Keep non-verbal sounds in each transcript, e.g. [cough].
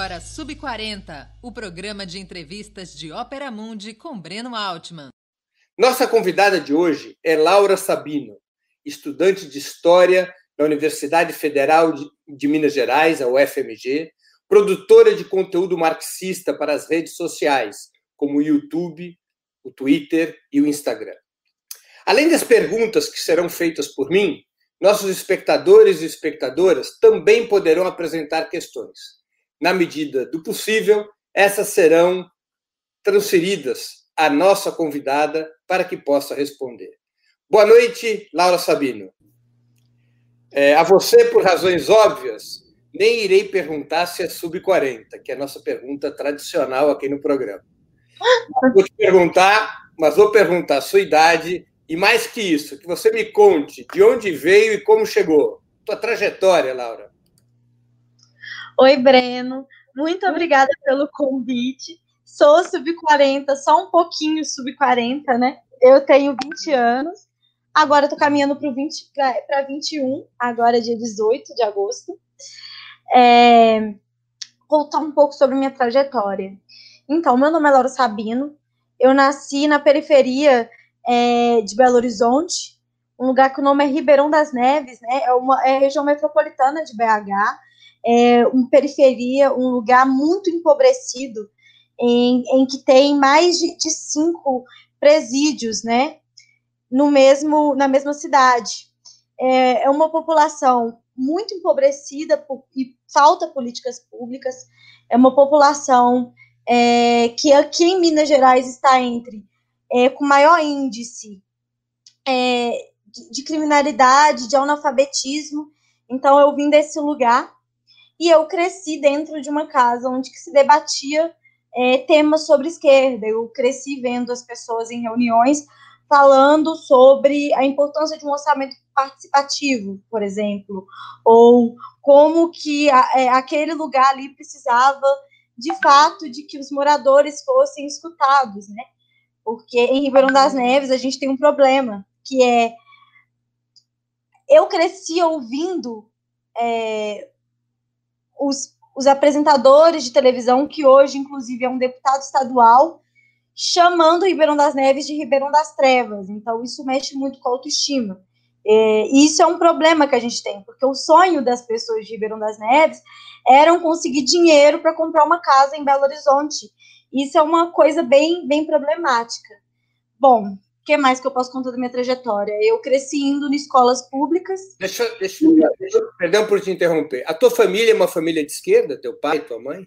agora Sub40, o programa de entrevistas de Ópera Mundi com Breno Altman. Nossa convidada de hoje é Laura Sabino, estudante de História da Universidade Federal de Minas Gerais, a UFMG, produtora de conteúdo marxista para as redes sociais, como o YouTube, o Twitter e o Instagram. Além das perguntas que serão feitas por mim, nossos espectadores e espectadoras também poderão apresentar questões. Na medida do possível, essas serão transferidas à nossa convidada para que possa responder. Boa noite, Laura Sabino. É, a você, por razões óbvias, nem irei perguntar se é sub-40, que é a nossa pergunta tradicional aqui no programa. Vou te perguntar, mas vou perguntar a sua idade e mais que isso, que você me conte de onde veio e como chegou. Tua trajetória, Laura. Oi, Breno. Muito obrigada pelo convite. Sou sub-40, só um pouquinho sub-40, né? Eu tenho 20 anos. Agora estou caminhando para 21, agora dia 18 de agosto. É, contar um pouco sobre minha trajetória. Então, meu nome é Laura Sabino. Eu nasci na periferia é, de Belo Horizonte, um lugar que o nome é Ribeirão das Neves, né? É uma é região metropolitana de BH, é uma periferia, um lugar muito empobrecido, em, em que tem mais de, de cinco presídios, né? No mesmo, na mesma cidade. É, é uma população muito empobrecida por, e falta políticas públicas. É uma população é, que aqui em Minas Gerais está entre é, com maior índice é, de, de, criminalidade, de analfabetismo. Então, eu vim desse lugar e eu cresci dentro de uma casa onde se debatia é, temas sobre esquerda. Eu cresci vendo as pessoas em reuniões falando sobre a importância de um orçamento participativo, por exemplo, ou como que a, é, aquele lugar ali precisava de fato de que os moradores fossem escutados, né? Porque em Ribeirão das Neves a gente tem um problema, que é eu cresci ouvindo é, os, os apresentadores de televisão, que hoje, inclusive, é um deputado estadual, chamando Ribeirão das Neves de Ribeirão das Trevas. Então, isso mexe muito com a autoestima. É, e isso é um problema que a gente tem, porque o sonho das pessoas de Ribeirão das Neves era conseguir dinheiro para comprar uma casa em Belo Horizonte. Isso é uma coisa bem, bem problemática. Bom, o que mais que eu posso contar da minha trajetória? Eu cresci indo em escolas públicas. Deixa, deixa, deixa, perdão por te interromper. A tua família é uma família de esquerda? Teu pai, tua mãe?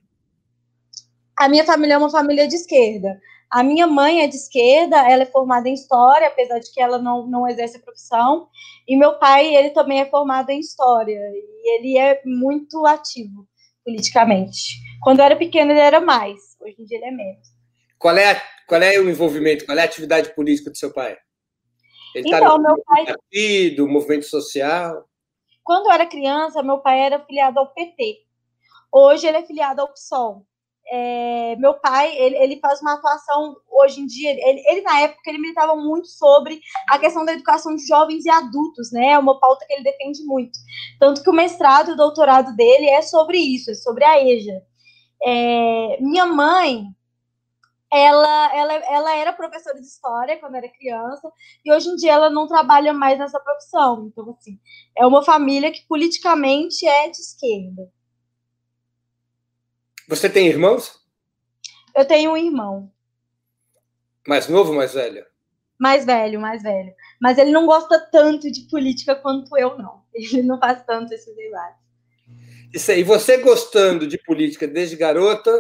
A minha família é uma família de esquerda. A minha mãe é de esquerda, ela é formada em história, apesar de que ela não, não exerce a profissão. E meu pai, ele também é formado em história. E ele é muito ativo politicamente. Quando eu era pequeno, ele era mais. Hoje em dia, ele é menos. Qual é, a, qual é o envolvimento? Qual é a atividade política do seu pai? Ele tá então, tá meu pai. Partido, movimento social? Quando eu era criança, meu pai era filiado ao PT. Hoje, ele é filiado ao PSOL é, meu pai, ele, ele faz uma atuação hoje em dia, ele, ele, na época ele militava muito sobre a questão da educação de jovens e adultos, né? É uma pauta que ele defende muito. Tanto que o mestrado e o doutorado dele é sobre isso, é sobre a EJA. É, minha mãe, ela, ela, ela era professora de história quando era criança, e hoje em dia ela não trabalha mais nessa profissão. Então, assim, é uma família que politicamente é de esquerda. Você tem irmãos? Eu tenho um irmão. Mais novo ou mais velho? Mais velho, mais velho. Mas ele não gosta tanto de política quanto eu, não. [laughs] Ele não faz tanto esses debates. Isso aí, você gostando de política desde garota,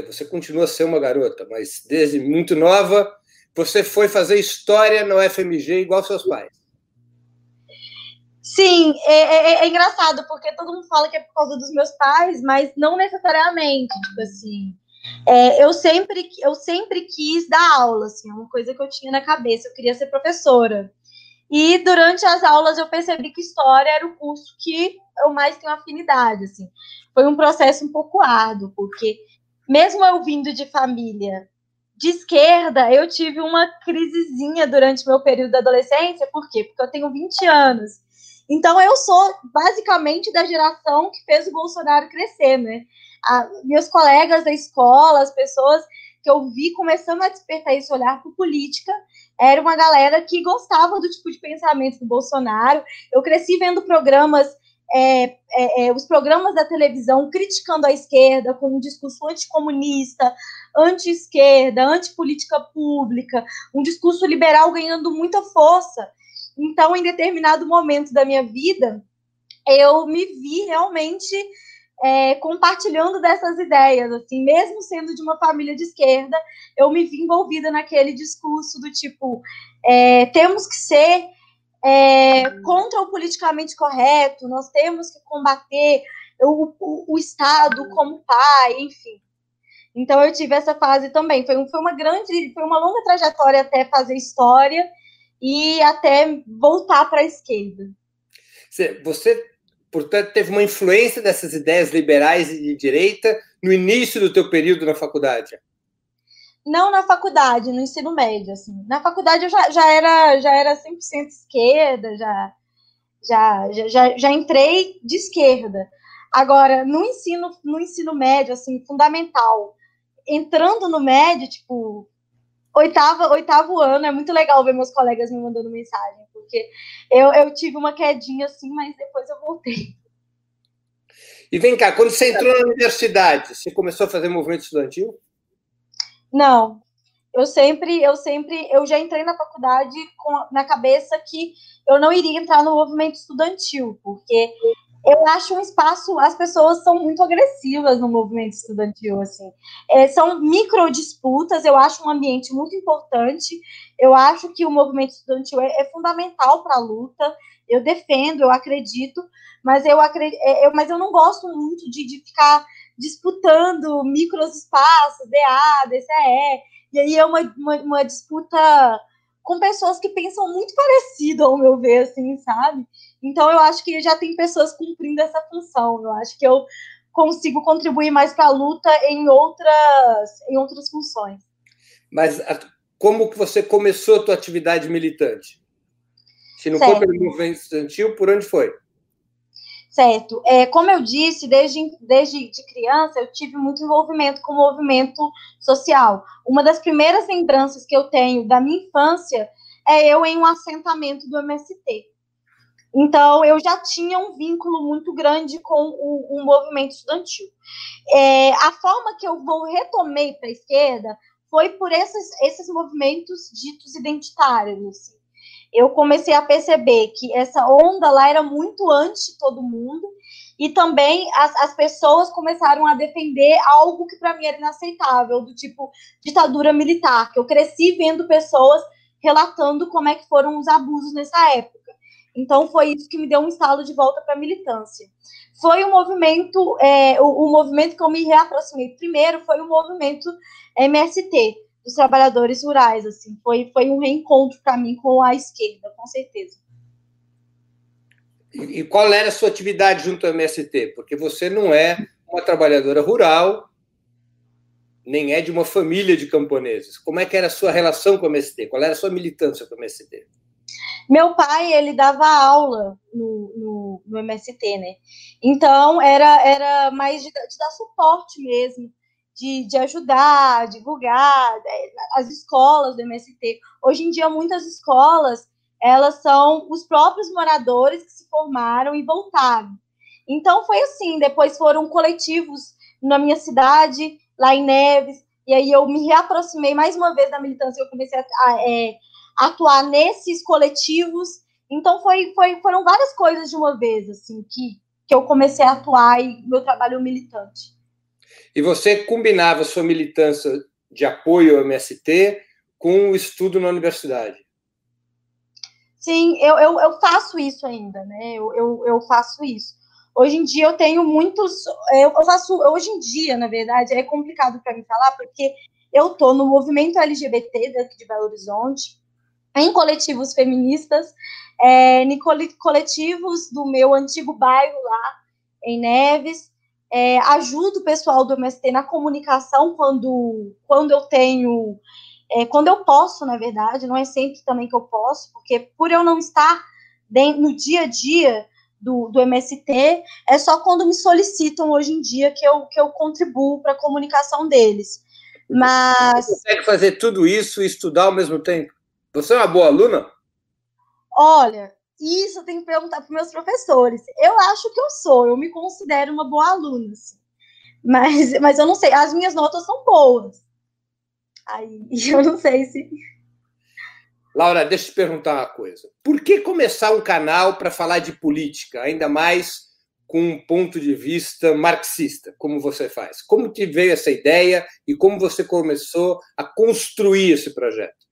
você continua a ser uma garota, mas desde muito nova, você foi fazer história no FMG igual seus pais. Sim, é, é, é, engraçado, porque todo mundo fala que é por causa dos meus pais, mas não necessariamente, tipo assim. É, eu, sempre, eu sempre quis dar aula, assim, é uma coisa que eu tinha na cabeça, eu queria ser professora. E durante as aulas eu percebi que história era o curso que eu mais tenho afinidade, assim. Foi um processo um pouco árduo, porque mesmo eu vindo de família de esquerda, eu tive uma crisezinha durante meu período da adolescência, por quê? Porque eu tenho 20 anos. Então eu sou basicamente da geração que fez o Bolsonaro crescer, né? A, meus colegas da escola, as pessoas que eu vi começando a despertar esse olhar por política, era uma galera que gostava do tipo de pensamento do Bolsonaro. Eu cresci vendo programas, é, é, é, os programas da televisão criticando a esquerda com um discurso anticomunista, anti-esquerda, anti-política pública, um discurso liberal ganhando muita força. Então, em determinado momento da minha vida, eu me vi realmente é, compartilhando dessas ideias, assim, mesmo sendo de uma família de esquerda, eu me vi envolvida naquele discurso do tipo, é, temos que ser é, contra o politicamente correto, nós temos que combater o, o, o, Estado como pai, enfim. Então eu tive essa fase também. Foi, foi uma grande, foi uma longa trajetória até fazer história e até voltar para a esquerda. Você portanto, teve uma influência dessas ideias liberais e de direita no início do teu período na faculdade? Não na faculdade, no ensino médio, assim. Na faculdade eu já, já era já era 100% esquerda, já, já, já, já entrei de esquerda. Agora, no ensino, no ensino médio, assim, fundamental, entrando no médio, tipo, oitava, oitavo ano, é muito legal ver meus colegas me mandando mensagem, porque eu, eu tive uma quedinha assim, mas depois eu voltei. E vem cá, quando você entrou na universidade, você começou a fazer movimento estudantil? Não. Eu sempre, eu sempre, eu já entrei na faculdade com na cabeça que eu não iria entrar no movimento estudantil, porque eu acho um espaço, as pessoas são muito agressivas no movimento estudantil, assim. É, são micro disputas, eu acho um ambiente muito importante. Eu acho que o movimento estudantil é, é fundamental para a luta. Eu defendo, eu acredito, mas eu, acredito, é, eu, mas eu não gosto muito de, de ficar disputando micros espaços, DA, DCE. E aí é uma, uma, uma disputa com pessoas que pensam muito parecido, ao meu ver, assim, sabe? Então, eu acho que já tem pessoas cumprindo essa função. Eu acho que eu consigo contribuir mais para a luta em outras, em outras funções. Mas como que você começou a tua atividade militante? Se não certo. foi pelo movimento estudantil, por onde foi? Certo. É, como eu disse, desde, desde de criança, eu tive muito envolvimento com o movimento social. Uma das primeiras lembranças que eu tenho da minha infância é eu em um assentamento do MST. Então, eu já tinha um vínculo muito grande com o, o movimento estudantil. É, a forma que eu vou retomei para a esquerda foi por esses, esses movimentos ditos identitários. Assim. Eu comecei a perceber que essa onda lá era muito anti todo mundo, e também as, as pessoas começaram a defender algo que para mim era inaceitável, do tipo ditadura militar, que eu cresci vendo pessoas relatando como é que foram os abusos nessa época. Então foi isso que me deu um estalo de volta para a militância. Foi um movimento, é, o, o, movimento que eu me reaproximei primeiro foi o movimento MST dos trabalhadores rurais, assim, foi, foi um reencontro para mim com a esquerda, com certeza. E, e qual era a sua atividade junto ao MST? Porque você não é uma trabalhadora rural, nem é de uma família de camponeses. Como é que era a sua relação com o MST? Qual era a sua militância com o MST? Meu pai, ele dava aula no, no, no MST, né? Então, era, era mais de, de dar suporte mesmo, de, de ajudar, divulgar é, as escolas do MST. Hoje em dia, muitas escolas, elas são os próprios moradores que se formaram e voltaram. Então, foi assim, depois foram coletivos na minha cidade, lá em Neves, e aí eu me reaproximei mais uma vez da militância, eu comecei a, a é, atuar nesses coletivos. Então foi, foi, foram várias coisas de uma vez assim que, que eu comecei a atuar e meu trabalho militante. E você combinava sua militância de apoio ao MST com o estudo na universidade? Sim, eu, eu, eu faço isso ainda, né? Eu, eu, eu faço isso. Hoje em dia eu tenho muitos. Eu faço. Hoje em dia, na verdade, é complicado para mim falar, porque eu tô no movimento LGBT daqui de Belo Horizonte, em coletivos feministas, é, em coletivos do meu antigo bairro lá, em Neves. É, ajudo o pessoal do MST na comunicação quando, quando eu tenho, é, quando eu posso, na verdade, não é sempre também que eu posso, porque por eu não estar no dia a dia do, do MST, é só quando me solicitam hoje em dia que eu, que eu contribuo para a comunicação deles. Mas. Você consegue fazer tudo isso e estudar ao mesmo tempo? Você é uma boa aluna? Olha, isso eu tenho que perguntar para meus professores. Eu acho que eu sou, eu me considero uma boa aluna. Assim. Mas, [laughs] mas eu não sei, as minhas notas são boas. Aí [laughs] eu não sei se. Laura, deixa eu te perguntar uma coisa. Por que começar um canal para falar de política, ainda mais com um ponto de vista marxista, como você faz? Como te veio essa ideia e como você começou a construir esse projeto?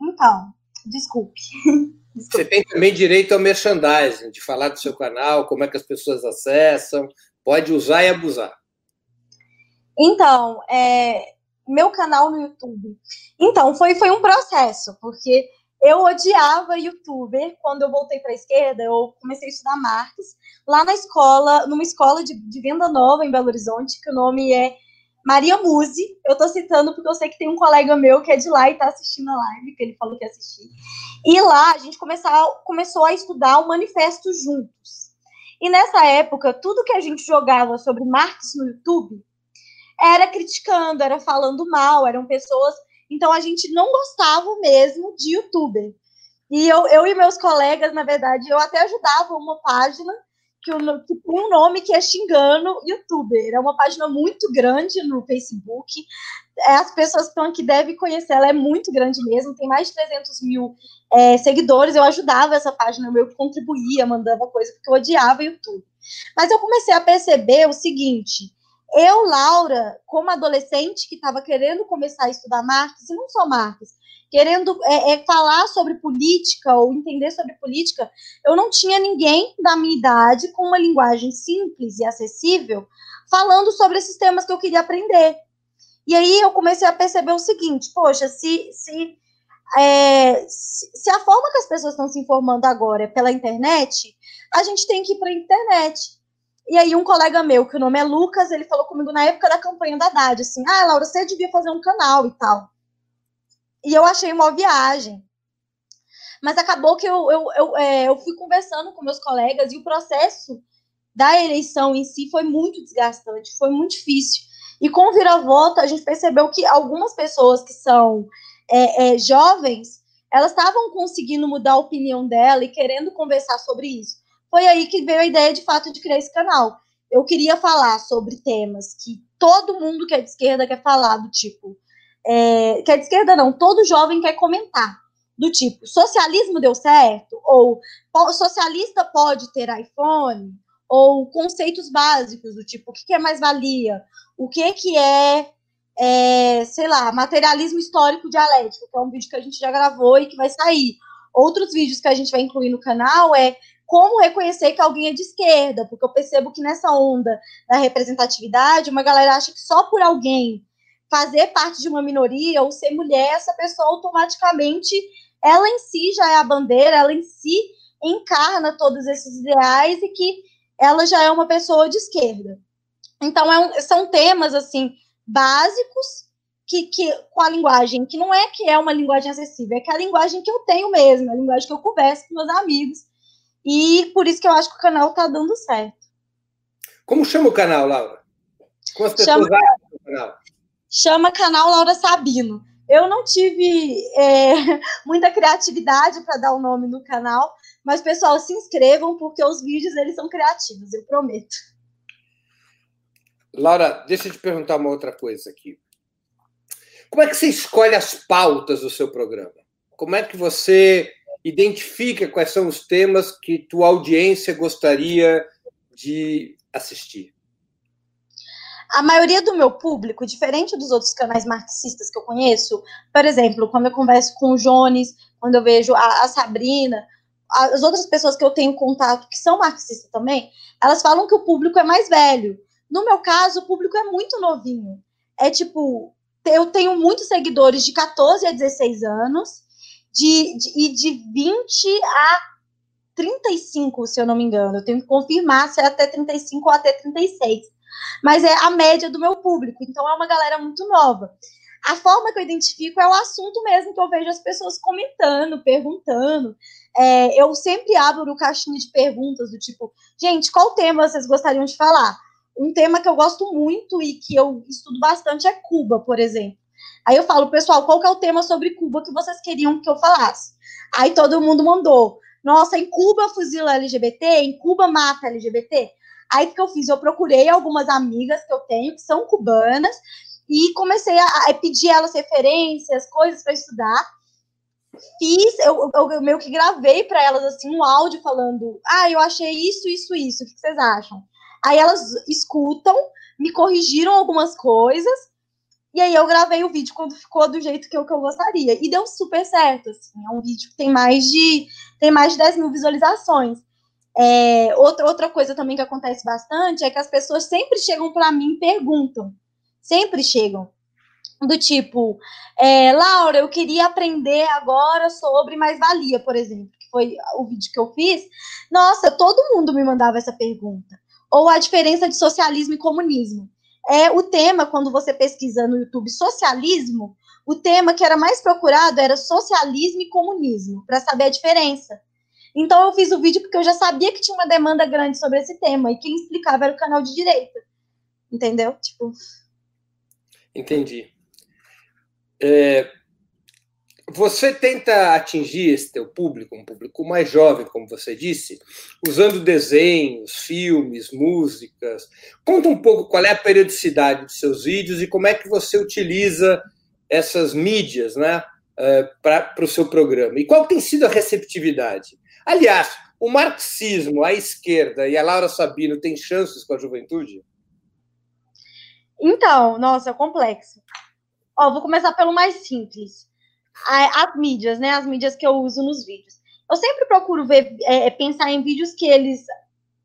Então, desculpe. [laughs] Você tem também direito ao merchandising, de falar do seu canal, como é que as pessoas acessam. Pode usar e abusar. Então, é, meu canal no YouTube. Então, foi, foi um processo, porque eu odiava youtuber. Quando eu voltei para a esquerda, eu comecei a estudar Marx lá na escola, numa escola de, de, venda nova em Belo Horizonte, que o nome é Maria Muse. Eu estou citando porque eu sei que tem um colega meu que é de lá e está assistindo a live, que ele falou que ia assistir. E lá a gente começou, começou a estudar o manifesto juntos. E nessa época, tudo que a gente jogava sobre Marx no YouTube era criticando, era falando mal, eram pessoas. Então a gente não gostava mesmo de youtuber. E eu, eu e meus colegas, na verdade, eu até ajudava uma página que, o, que tem um nome que é Xingando Youtuber. É uma página muito grande no Facebook. É, as pessoas que estão aqui devem conhecer, ela é muito grande mesmo, tem mais de 300 mil é, seguidores. Eu ajudava essa página, eu contribuía, mandava coisa, porque eu odiava YouTube. Mas eu comecei a perceber o seguinte: eu, Laura, como adolescente que estava querendo começar a estudar e não só Marx, querendo é, é, falar sobre política ou entender sobre política, eu não tinha ninguém da minha idade com uma linguagem simples e acessível falando sobre esses temas que eu queria aprender. E aí eu comecei a perceber o seguinte: poxa, se, se, é, se a forma que as pessoas estão se informando agora é pela internet, a gente tem que ir para a internet. E aí um colega meu, que o nome é Lucas, ele falou comigo na época da campanha da Haddad, assim, ah, Laura, você devia fazer um canal e tal. E eu achei uma viagem. Mas acabou que eu, eu, eu, é, eu fui conversando com meus colegas e o processo da eleição em si foi muito desgastante, foi muito difícil. E com o vira-volta, a gente percebeu que algumas pessoas que são é, é, jovens, elas estavam conseguindo mudar a opinião dela e querendo conversar sobre isso foi aí que veio a ideia de fato de criar esse canal. Eu queria falar sobre temas que todo mundo que é de esquerda quer falar, do tipo. É, que é de esquerda não, todo jovem quer comentar. Do tipo, socialismo deu certo? Ou socialista pode ter iPhone? Ou conceitos básicos, do tipo, o que, é mais-valia? O que, que é, é, sei lá, materialismo histórico dialético, que é um vídeo que a gente já gravou e que vai sair. Outros vídeos que a gente vai incluir no canal é como reconhecer que alguém é de esquerda, porque eu percebo que nessa onda da representatividade, uma galera acha que só por alguém fazer parte de uma minoria ou ser mulher, essa pessoa automaticamente, ela em si já é a bandeira, ela em si encarna todos esses ideais e que ela já é uma pessoa de esquerda. Então, é um, são temas, assim, básicos, que, que, com a linguagem, que não é que é uma linguagem acessível, é que é a linguagem que eu tenho mesmo, é a linguagem que eu converso com meus amigos, e por isso que eu acho que o canal tá dando certo. Como chama o canal, Laura? Como as pessoas chama, o canal? Chama canal Laura Sabino. Eu não tive é, [laughs] muita criatividade para dar o nome no canal, mas pessoal, se inscrevam porque os vídeos eles são criativos, eu prometo. Laura, deixa eu te perguntar uma outra coisa aqui. Como é que você escolhe as pautas do seu programa? Como é que você identifica quais são os temas que tua audiência gostaria de assistir. A maioria do meu público, diferente dos outros canais marxistas que eu conheço, por exemplo, quando eu converso com o Jones, quando eu vejo a, a Sabrina, as outras pessoas que eu tenho contato que são marxistas também, elas falam que o público é mais velho. No meu caso, o público é muito novinho. É tipo, eu tenho muitos seguidores de 14 a 16 anos de, de, e de 20 a 35, se eu não me engano. Eu tenho que confirmar se é até 35 ou até 36. Mas é a média do meu público, então é uma galera muito nova. A forma que eu identifico é o assunto mesmo que eu vejo as pessoas comentando, perguntando. é, eu sempre abro o caixinha de perguntas do tipo, gente, qual tema vocês gostariam de falar? Um tema que eu gosto muito e que eu estudo bastante é Cuba, por exemplo. Aí eu falo, pessoal, qual que é o tema sobre Cuba que vocês queriam que eu falasse? Aí todo mundo mandou. Nossa, em Cuba fuzila LGBT, em Cuba mata LGBT. Aí o que eu fiz? Eu procurei algumas amigas que eu tenho que são cubanas e comecei a, a pedir elas referências, coisas para estudar fiz, eu, eu, eu meio que gravei para elas assim um áudio falando: "Ah, eu achei isso, isso, isso. O que vocês acham?" Aí elas escutam, me corrigiram algumas coisas. E aí eu gravei o vídeo quando ficou do jeito que eu, que eu gostaria. E deu super certo. Assim, é um vídeo que tem mais de, tem mais de 10 mil visualizações. É, outra, outra coisa também que acontece bastante é que as pessoas sempre chegam para mim e perguntam. Sempre chegam do tipo, é, Laura, eu queria aprender agora sobre mais-valia, por exemplo, que foi o vídeo que eu fiz. Nossa, todo mundo me mandava essa pergunta. Ou a diferença de socialismo e comunismo. É o tema, quando você pesquisa no YouTube socialismo, o tema que era mais procurado era socialismo e comunismo, para saber a diferença. Então eu fiz o vídeo porque eu já sabia que tinha uma demanda grande sobre esse tema, e quem explicava era o canal de direita. Entendeu? Tipo. Entendi. É, você tenta atingir esse teu público, um público mais jovem, como você disse, usando desenhos, filmes, músicas. Conta um pouco qual é a periodicidade dos seus vídeos e como é que você utiliza essas mídias né, é, para o seu programa. E qual tem sido a receptividade? Aliás, o marxismo, a esquerda e a Laura Sabino têm chances com a juventude? Então, nossa, é complexo. Ó, vou começar pelo mais simples. As mídias, né? As mídias que eu uso nos vídeos. Eu sempre procuro ver, é, é, pensar em vídeos que eles,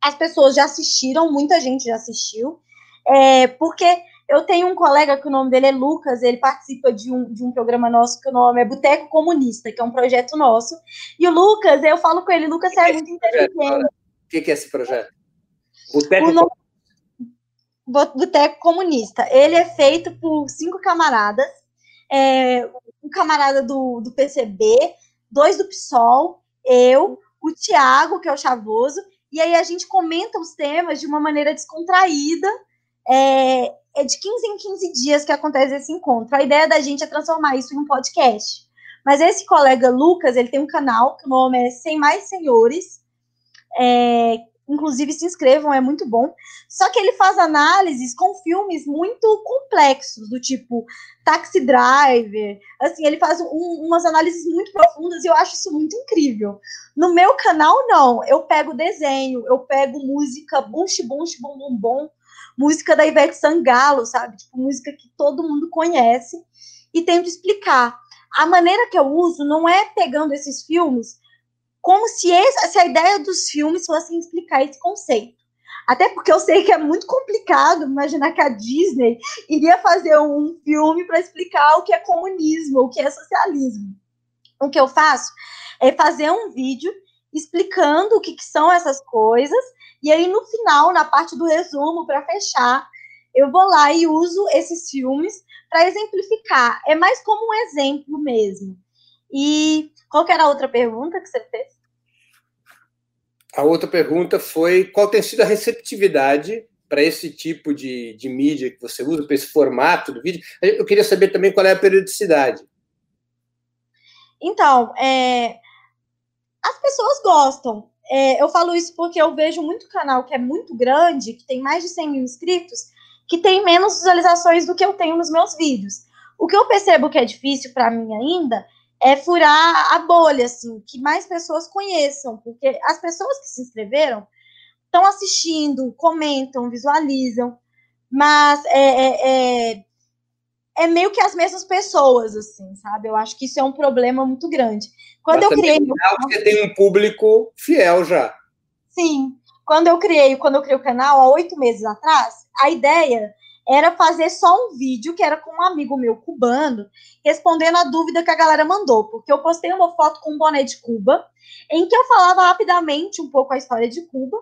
as pessoas já assistiram, muita gente já assistiu, é, porque eu tenho um colega que o nome dele é Lucas, ele participa de um, de um programa nosso que o nome é Boteco Comunista, que é um projeto nosso. E o Lucas, eu falo com ele, Lucas, você é muito inteligente. O que, que é esse projeto? Boteco Comunista Boteco Comunista. Ele é feito por cinco camaradas, é, um camarada do, do PCB, dois do PSOL, eu, o Tiago, que é o Chavoso, e aí a gente comenta os temas de uma maneira descontraída. É, é de 15 em 15 dias que acontece esse encontro. A ideia da gente é transformar isso em um podcast. Mas esse colega Lucas, ele tem um canal que o nome é Sem Mais Senhores, é, inclusive se inscrevam, é muito bom. Só que ele faz análises com filmes muito complexos, do tipo Taxi Driver, assim, ele faz um, umas análises muito profundas e eu acho isso muito incrível. No meu canal, não, eu pego desenho, eu pego música bunch, bunch, bom, bom, bom, música da Ivete Sangalo, sabe? Tipo, música que todo mundo conhece, e tento explicar. A maneira que eu uso não é pegando esses filmes como se, esse, se a ideia dos filmes fosse explicar esse conceito. Até porque eu sei que é muito complicado imaginar que a Disney iria fazer um filme para explicar o que é comunismo, o que é socialismo. O que eu faço é fazer um vídeo explicando o que, que são essas coisas, e aí no final, na parte do resumo, para fechar, eu vou lá e uso esses filmes para exemplificar. É mais como um exemplo mesmo. E qual era a outra pergunta que você fez? A outra pergunta foi qual tem sido a receptividade para esse tipo de, de mídia que você usa, para esse formato do vídeo. Eu queria saber também qual é a periodicidade. Então, é, as pessoas gostam. É, eu falo isso porque eu vejo muito canal que é muito grande, que tem mais de 100 mil inscritos, que tem menos visualizações do que eu tenho nos meus vídeos. O que eu percebo que é difícil para mim ainda é furar a bolha, assim, que mais pessoas conheçam, porque as pessoas que se inscreveram estão assistindo, comentam, visualizam, mas é, é, é, é, meio que as mesmas pessoas, assim, sabe? Eu acho que isso é um problema muito grande. Quando mas eu criei. Você tem um público fiel já. Sim. Quando eu criei, quando eu criei o canal há oito meses atrás, a ideia era fazer só um vídeo que era com um amigo meu cubano, respondendo a dúvida que a galera mandou, porque eu postei uma foto com um boné de Cuba, em que eu falava rapidamente um pouco a história de Cuba,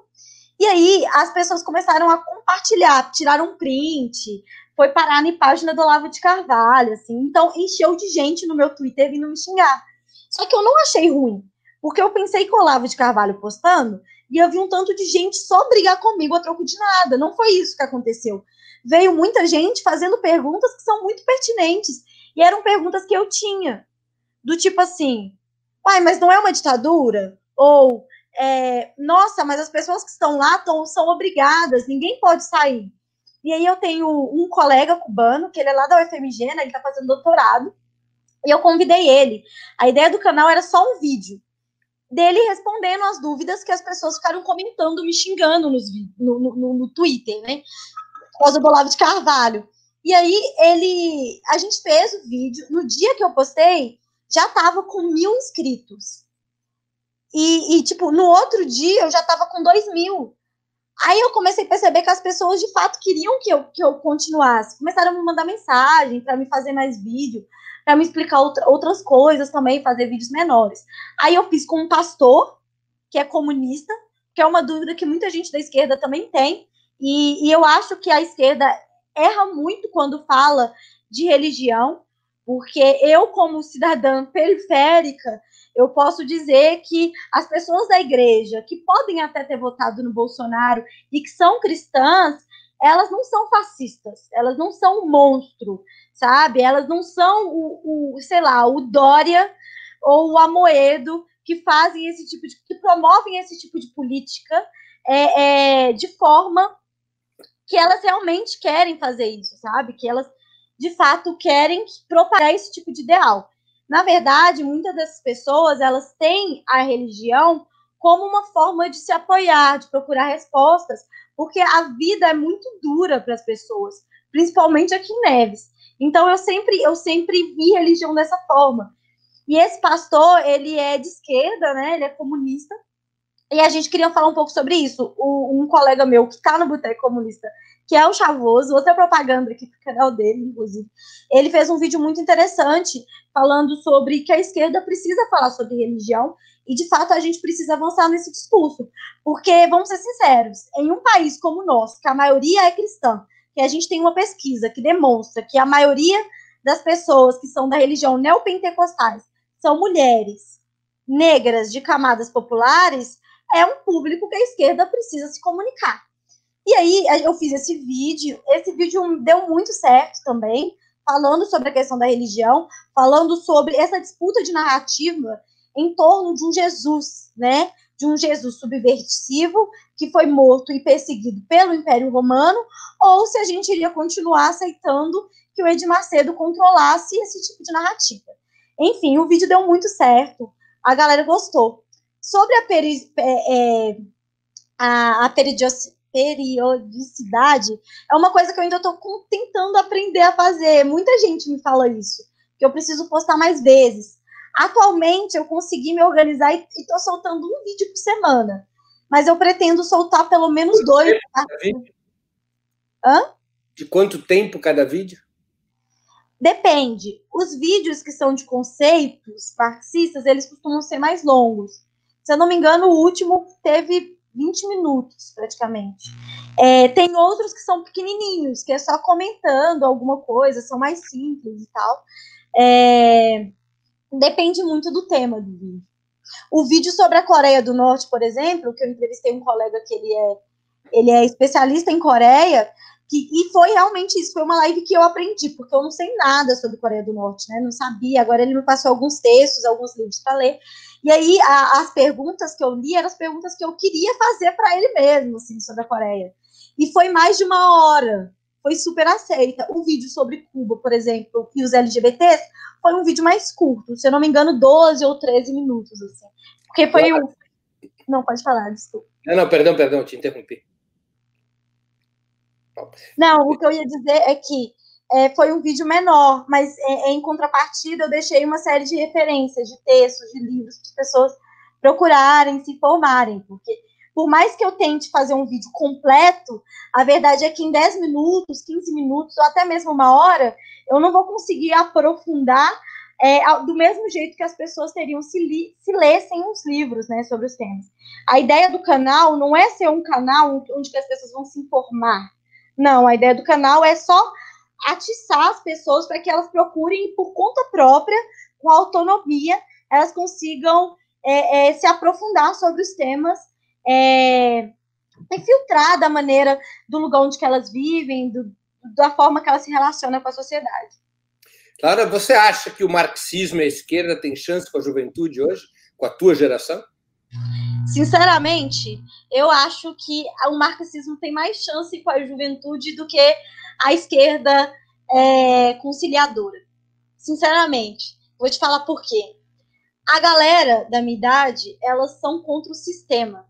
e aí as pessoas começaram a compartilhar, tiraram um print, foi parar na página do Olavo de Carvalho, assim, então encheu de gente no meu Twitter vindo me xingar. Só que eu não achei ruim, Porque eu pensei que o Olavo de Carvalho postando, e eu vi um tanto de gente só brigar comigo a troco de nada. Não foi isso que aconteceu. Veio muita gente fazendo perguntas que são muito pertinentes. E eram perguntas que eu tinha. Do tipo assim, pai, mas não é uma ditadura? Ou, é, nossa, mas as pessoas que estão lá tão, são obrigadas, ninguém pode sair. E aí eu tenho um colega cubano, que ele é lá da UFMG, né, ele está fazendo doutorado, e eu convidei ele. A ideia do canal era só um vídeo dele respondendo as dúvidas que as pessoas ficaram comentando, me xingando nos, no, no, no Twitter, né? Por causa do Olavo de Carvalho. E aí ele, a gente fez o vídeo. No dia que eu postei, já tava com mil inscritos. E, e, tipo, no outro dia eu já tava com dois mil. Aí eu comecei a perceber que as pessoas de fato queriam que eu, que eu continuasse. Começaram a me mandar mensagem para me fazer mais vídeo para me explicar outra, outras coisas também, fazer vídeos menores. Aí eu fiz com um pastor, que é comunista, que é uma dúvida que muita gente da esquerda também tem, e, e eu acho que a esquerda erra muito quando fala de religião, porque eu, como cidadã periférica, eu posso dizer que as pessoas da igreja que podem até ter votado no Bolsonaro e que são cristãs, elas não são fascistas, elas não são um monstro, sabe? Elas não são o, o, sei lá, o Dória ou o Amoedo que fazem esse tipo de, que promovem esse tipo de política é, é, de forma que elas realmente querem fazer isso, sabe? Que elas de fato querem propagar esse tipo de ideal. Na verdade, muitas dessas pessoas elas têm a religião como uma forma de se apoiar, de procurar respostas, porque a vida é muito dura para as pessoas, principalmente aqui em Neves. Então eu sempre eu sempre vi religião dessa forma. E esse pastor, ele é de esquerda, né? Ele é comunista. E a gente queria falar um pouco sobre isso. O, um colega meu que está no Boteco Comunista, que é o Chavoso, outra propaganda aqui pro canal dele, inclusive, ele fez um vídeo muito interessante falando sobre que a esquerda precisa falar sobre religião e, de fato, a gente precisa avançar nesse discurso. Porque, vamos ser sinceros, em um país como o nosso, que a maioria é cristã, que a gente tem uma pesquisa que demonstra que a maioria das pessoas que são da religião neopentecostais são mulheres negras de camadas populares, é um público que a esquerda precisa se comunicar. E aí eu fiz esse vídeo, esse vídeo deu muito certo também, falando sobre a questão da religião, falando sobre essa disputa de narrativa em torno de um Jesus, né? De um Jesus subversivo que foi morto e perseguido pelo Império Romano, ou se a gente iria continuar aceitando que o Edir Macedo controlasse esse tipo de narrativa. Enfim, o vídeo deu muito certo, a galera gostou. Sobre a, peri é, é, a, a é uma coisa que eu ainda estou tentando aprender a fazer. Muita gente me fala isso, que eu preciso postar mais vezes. Atualmente, eu consegui me organizar e estou soltando um vídeo por semana mas eu pretendo soltar pelo menos dois. Hã? De quanto tempo cada vídeo? Depende. Os vídeos que são de conceitos marxistas, eles costumam ser mais longos. Se eu não me engano, o último teve 20 minutos, praticamente. É, tem outros que são pequenininhos, que é só comentando alguma coisa, são mais simples e tal. É, depende muito do tema do vídeo. O vídeo sobre a Coreia do Norte, por exemplo, que eu entrevistei um colega que ele é, ele é especialista em Coreia, que, e foi realmente isso, foi uma live que eu aprendi, porque eu não sei nada sobre Coreia do Norte, né? Não sabia. Agora ele me passou alguns textos, alguns livros para ler. E aí a, as perguntas que eu li eram as perguntas que eu queria fazer para ele mesmo, assim, sobre a Coreia. E foi mais de uma hora. Foi super aceita. O vídeo sobre Cuba, por exemplo, e os LGBTs, foi um vídeo mais curto, se eu não me engano, 12 ou 13 minutos, assim. Porque foi um. Não, pode falar, desculpa. Não, não, perdão, perdão, te interrompi. Não, o que eu ia dizer é que é, foi um vídeo menor, mas é, em contrapartida eu deixei uma série de referências, de textos, de livros, para as pessoas procurarem, se informarem, porque por mais que eu tente fazer um vídeo completo, a verdade é que em 10 minutos, 15 minutos, ou até mesmo uma hora, eu não vou conseguir aprofundar é, do mesmo jeito que as pessoas teriam se, li, se lessem uns livros né, sobre os temas. A ideia do canal não é ser um canal onde as pessoas vão se informar. Não, a ideia do canal é só atiçar as pessoas para que elas procurem por conta própria, com autonomia, elas consigam é, é, se aprofundar sobre os temas é, filtrar da maneira do lugar onde elas vivem, do, da forma que elas se relacionam com a sociedade. Clara, você acha que o marxismo e a esquerda têm chance com a juventude hoje, com a tua geração? Sinceramente, eu acho que o marxismo tem mais chance com a juventude do que a esquerda é, conciliadora. Sinceramente, vou te falar por quê. A galera da minha idade, elas são contra o sistema.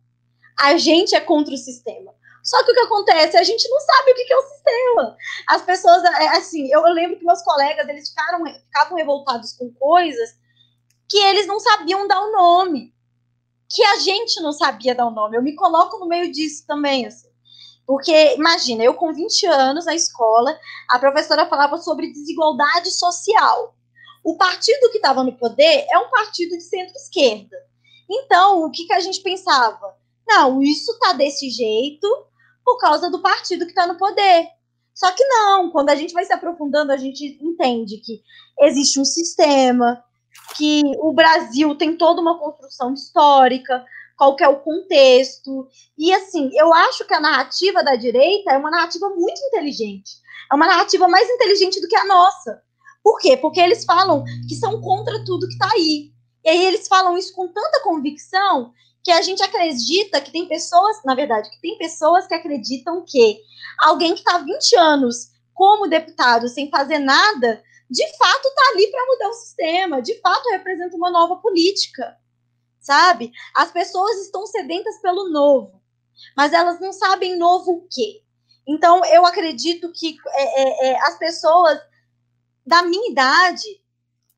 A gente é contra o sistema. Só que o que acontece? A gente não sabe o que é o sistema. As pessoas, é, assim, eu, lembro que meus colegas, eles ficaram, ficavam revoltados com coisas que eles não sabiam dar o nome. Que a gente não sabia dar o nome. Eu me coloco no meio disso também, assim. Porque, imagina, eu com 20 anos na escola, a professora falava sobre desigualdade social. O partido que estava no poder é um partido de centro-esquerda. Então, o que, que a gente pensava? Não, isso tá desse jeito por causa do partido que está no poder. Só que não, quando a gente vai se aprofundando, a gente entende que existe um sistema, que o Brasil tem toda uma construção histórica, qual é o contexto. E assim, eu acho que a narrativa da direita é uma narrativa muito inteligente. É uma narrativa mais inteligente do que a nossa. Por quê? Porque eles falam que são contra tudo que está aí. E aí eles falam isso com tanta convicção que a gente acredita que tem pessoas, na verdade, que tem pessoas que acreditam que alguém que está 20 anos como deputado sem fazer nada, de fato está ali para mudar o sistema, de fato representa uma nova política, sabe? As pessoas estão sedentas pelo novo, mas elas não sabem novo o quê. Então, eu acredito que é, é, é, as pessoas da minha idade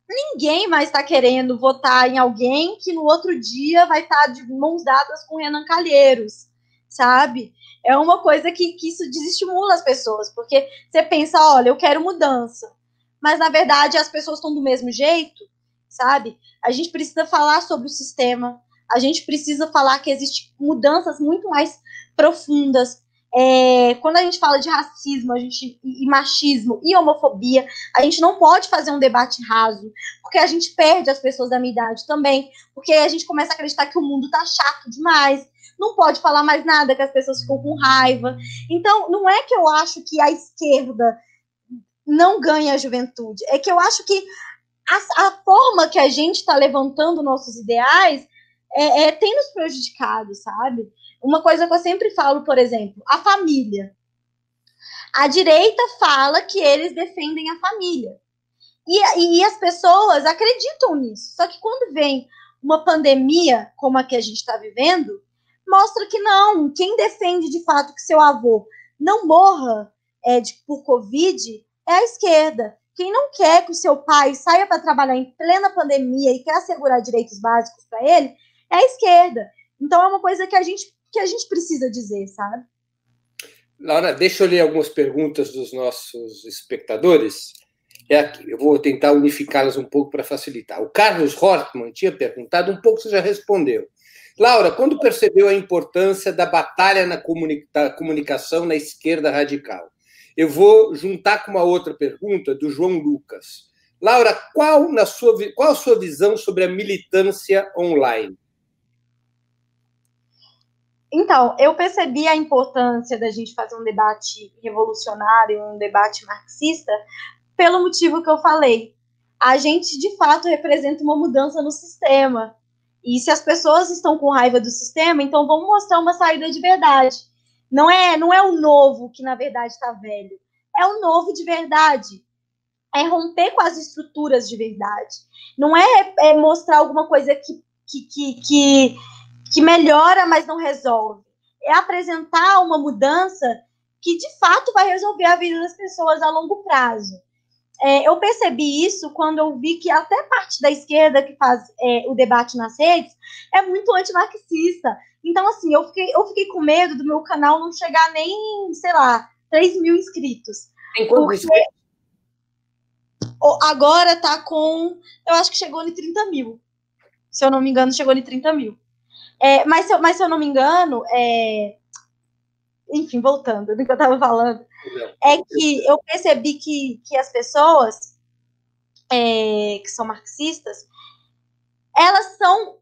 ninguém mais está querendo votar em alguém que no outro dia vai estar tá de mãos dadas com Renan Calheiros, sabe? É uma coisa que, que isso desestimula as pessoas, porque você pensa, olha, eu quero mudança, mas na verdade as pessoas estão do mesmo jeito, sabe? A gente precisa falar sobre o sistema, a gente precisa falar que existem mudanças muito mais profundas, é, quando a gente fala de racismo a gente, e machismo e homofobia, a gente não pode fazer um debate raso, porque a gente perde as pessoas da minha idade também, porque a gente começa a acreditar que o mundo tá chato demais, não pode falar mais nada, que as pessoas ficam com raiva. Então, não é que eu acho que a esquerda não ganha a juventude, é que eu acho que a, a forma que a gente está levantando nossos ideais é, é, tem nos prejudicado, sabe? Uma coisa que eu sempre falo, por exemplo, a família. A direita fala que eles defendem a família. E, e as pessoas acreditam nisso. Só que quando vem uma pandemia como a que a gente está vivendo, mostra que não. Quem defende de fato que seu avô não morra é, de, por Covid é a esquerda. Quem não quer que o seu pai saia para trabalhar em plena pandemia e quer assegurar direitos básicos para ele é a esquerda. Então é uma coisa que a gente que a gente precisa dizer, sabe? Laura, deixa eu ler algumas perguntas dos nossos espectadores. É aqui, eu vou tentar unificá-las um pouco para facilitar. O Carlos Hortman tinha perguntado, um pouco você já respondeu. Laura, quando percebeu a importância da batalha na comunica comunicação na esquerda radical? Eu vou juntar com uma outra pergunta do João Lucas. Laura, qual, na sua, qual a sua visão sobre a militância online? Então, eu percebi a importância da gente fazer um debate revolucionário, um debate marxista, pelo motivo que eu falei. A gente, de fato, representa uma mudança no sistema. E se as pessoas estão com raiva do sistema, então vamos mostrar uma saída de verdade. Não é, não é o novo que, na verdade, está velho. É o novo de verdade. É romper com as estruturas de verdade. Não é, é mostrar alguma coisa que, que, que, que que melhora, mas não resolve. É apresentar uma mudança que de fato vai resolver a vida das pessoas a longo prazo. É, eu percebi isso quando eu vi que até parte da esquerda que faz é, o debate nas redes é muito antimarxista. Então, assim, eu fiquei, eu fiquei com medo do meu canal não chegar nem, sei lá, 3 mil inscritos. Porque agora tá com. Eu acho que chegou em 30 mil. Se eu não me engano, chegou em 30 mil. É, mas, se eu, mas se eu não me engano, é... enfim, voltando do que eu estava falando, é que eu percebi que, que as pessoas é, que são marxistas, elas são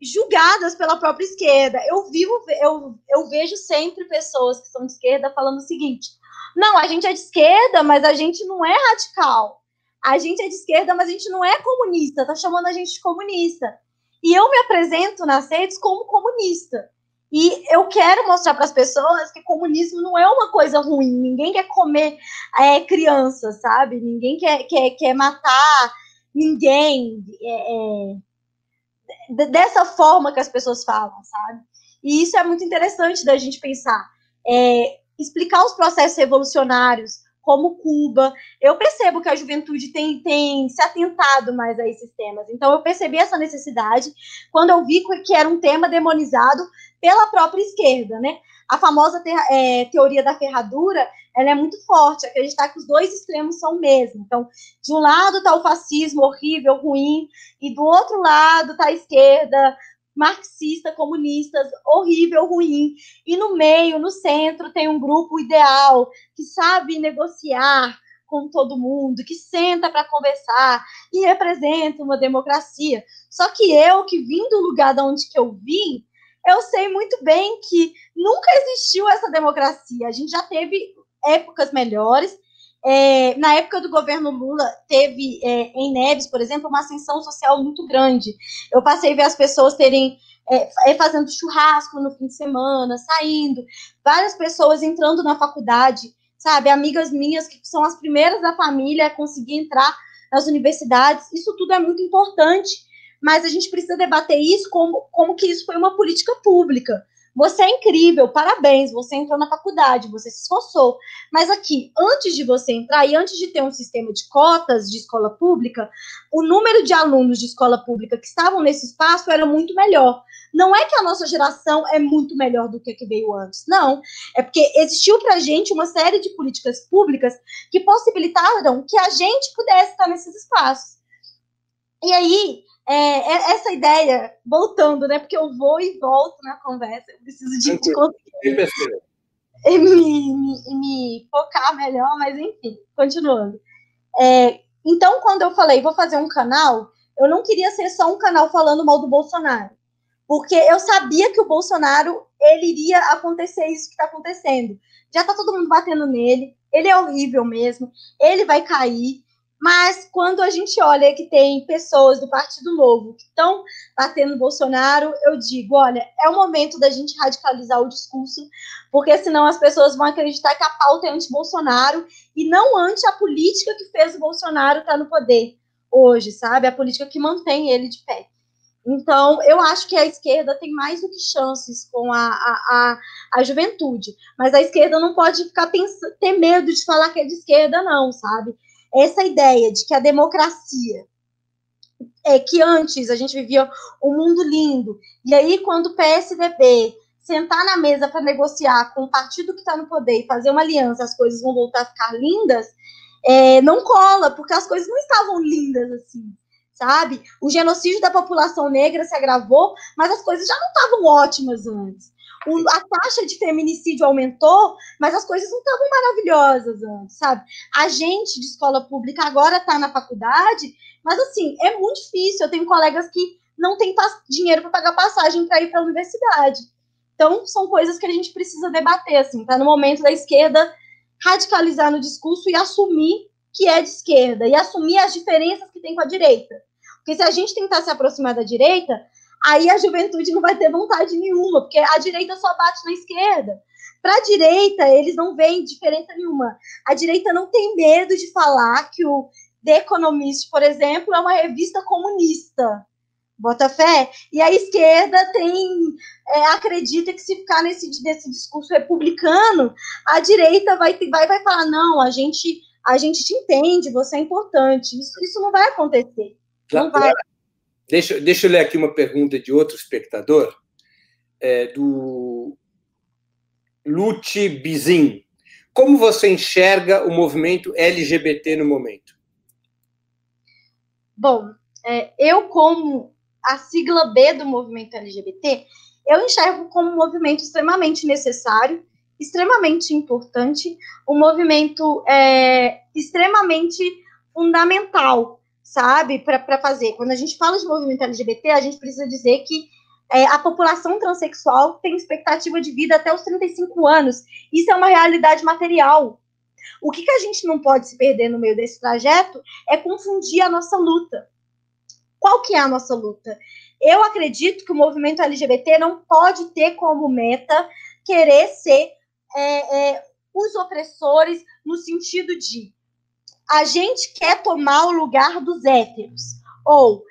julgadas pela própria esquerda. Eu vivo, eu, eu vejo sempre pessoas que são de esquerda falando o seguinte: não, a gente é de esquerda, mas a gente não é radical. A gente é de esquerda, mas a gente não é comunista. Tá chamando a gente de comunista. E eu me apresento nas redes como comunista. E eu quero mostrar para as pessoas que comunismo não é uma coisa ruim. Ninguém quer comer é, criança, sabe? Ninguém quer, quer, quer matar ninguém é, é, dessa forma que as pessoas falam, sabe? E isso é muito interessante da gente pensar. É, explicar os processos revolucionários, como Cuba. Eu percebo que a juventude tem, tem se atentado mais a esses temas. Então, eu percebi essa necessidade quando eu vi que era um tema demonizado pela própria esquerda, né? A famosa te, é, teoria da ferradura, ela é muito forte, acreditar que os dois extremos são o mesmo. Então, de um lado está o fascismo horrível, ruim, e do outro lado está a esquerda marxista, comunistas, horrível, ruim. E no meio, no centro, tem um grupo ideal que sabe negociar com todo mundo, que senta para conversar e representa uma democracia. Só que eu, que vim do lugar de onde que eu vim, eu sei muito bem que nunca existiu essa democracia. A gente já teve épocas melhores. É, na época do governo Lula, teve é, em Neves, por exemplo, uma ascensão social muito grande. Eu passei a ver as pessoas terem é, é, fazendo churrasco no fim de semana, saindo, várias pessoas entrando na faculdade, sabe? Amigas minhas que são as primeiras da família a conseguir entrar nas universidades. Isso tudo é muito importante mas a gente precisa debater isso como, como que isso foi uma política pública. Você é incrível, parabéns, você entrou na faculdade, você se esforçou. Mas aqui, antes de você entrar e antes de ter um sistema de cotas de escola pública, o número de alunos de escola pública que estavam nesse espaço era muito melhor. Não é que a nossa geração é muito melhor do que a que veio antes, não. É porque existiu para a gente uma série de políticas públicas que possibilitaram que a gente pudesse estar nesses espaços. E aí, é, é, essa ideia, voltando, né? Porque eu vou e volto na conversa, eu preciso de, de conseguir me, me, me, focar melhor, mas enfim, continuando. É, então, quando eu falei, vou fazer um canal, eu não queria ser só um canal falando mal do Bolsonaro, porque eu sabia que o Bolsonaro ele iria acontecer isso que está acontecendo. Já está todo mundo batendo nele, ele é horrível mesmo, ele vai cair. Mas quando a gente olha que tem pessoas do Partido Novo que estão batendo Bolsonaro, eu digo: olha, é o momento da gente radicalizar o discurso, porque senão as pessoas vão acreditar que a pauta é anti-Bolsonaro e não anti a política que fez o Bolsonaro estar tá no poder hoje, sabe? A política que mantém ele de pé. Então, eu acho que a esquerda tem mais do que chances com a, a, a, a juventude. Mas a esquerda não pode ficar ter medo de falar que é de esquerda, não, sabe? Essa ideia de que a democracia é que antes a gente vivia um mundo lindo, e aí quando o PSDB sentar na mesa para negociar com o partido que está no poder e fazer uma aliança, as coisas vão voltar a ficar lindas, é, não cola, porque as coisas não estavam lindas assim, sabe? O genocídio da população negra se agravou, mas as coisas já não estavam ótimas antes a taxa de feminicídio aumentou, mas as coisas não estavam maravilhosas antes, sabe? A gente de escola pública agora está na faculdade, mas assim, é muito difícil. Eu tenho colegas que não têm dinheiro para pagar passagem para ir para a universidade. Então, são coisas que a gente precisa debater, assim, tá no momento da esquerda radicalizar no discurso e assumir que é de esquerda e assumir as diferenças que tem com a direita. Porque se a gente tentar se aproximar da direita, aí a juventude não vai ter vontade nenhuma, porque a direita só bate na esquerda. Para a direita, eles não veem diferença nenhuma. A direita não tem medo de falar que o The Economist, por exemplo, é uma revista comunista. Bota fé? E a esquerda tem é, acredita que se ficar nesse, nesse discurso republicano, a direita vai, vai, vai falar: não, a gente, a gente te entende, você é importante. Isso, isso não vai acontecer. Não vai. Deixa, deixa eu ler aqui uma pergunta de outro espectador, é, do Lute Bizin. Como você enxerga o movimento LGBT no momento? Bom, é, eu, como a sigla B do movimento LGBT, eu enxergo como um movimento extremamente necessário, extremamente importante, um movimento é, extremamente fundamental sabe, para fazer. Quando a gente fala de movimento LGBT, a gente precisa dizer que é, a população transexual tem expectativa de vida até os 35 anos. Isso é uma realidade material. O que, que a gente não pode se perder no meio desse trajeto é confundir a nossa luta. Qual que é a nossa luta? Eu acredito que o movimento LGBT não pode ter como meta querer ser é, é, os opressores no sentido de a gente quer tomar o lugar dos héteros. Ou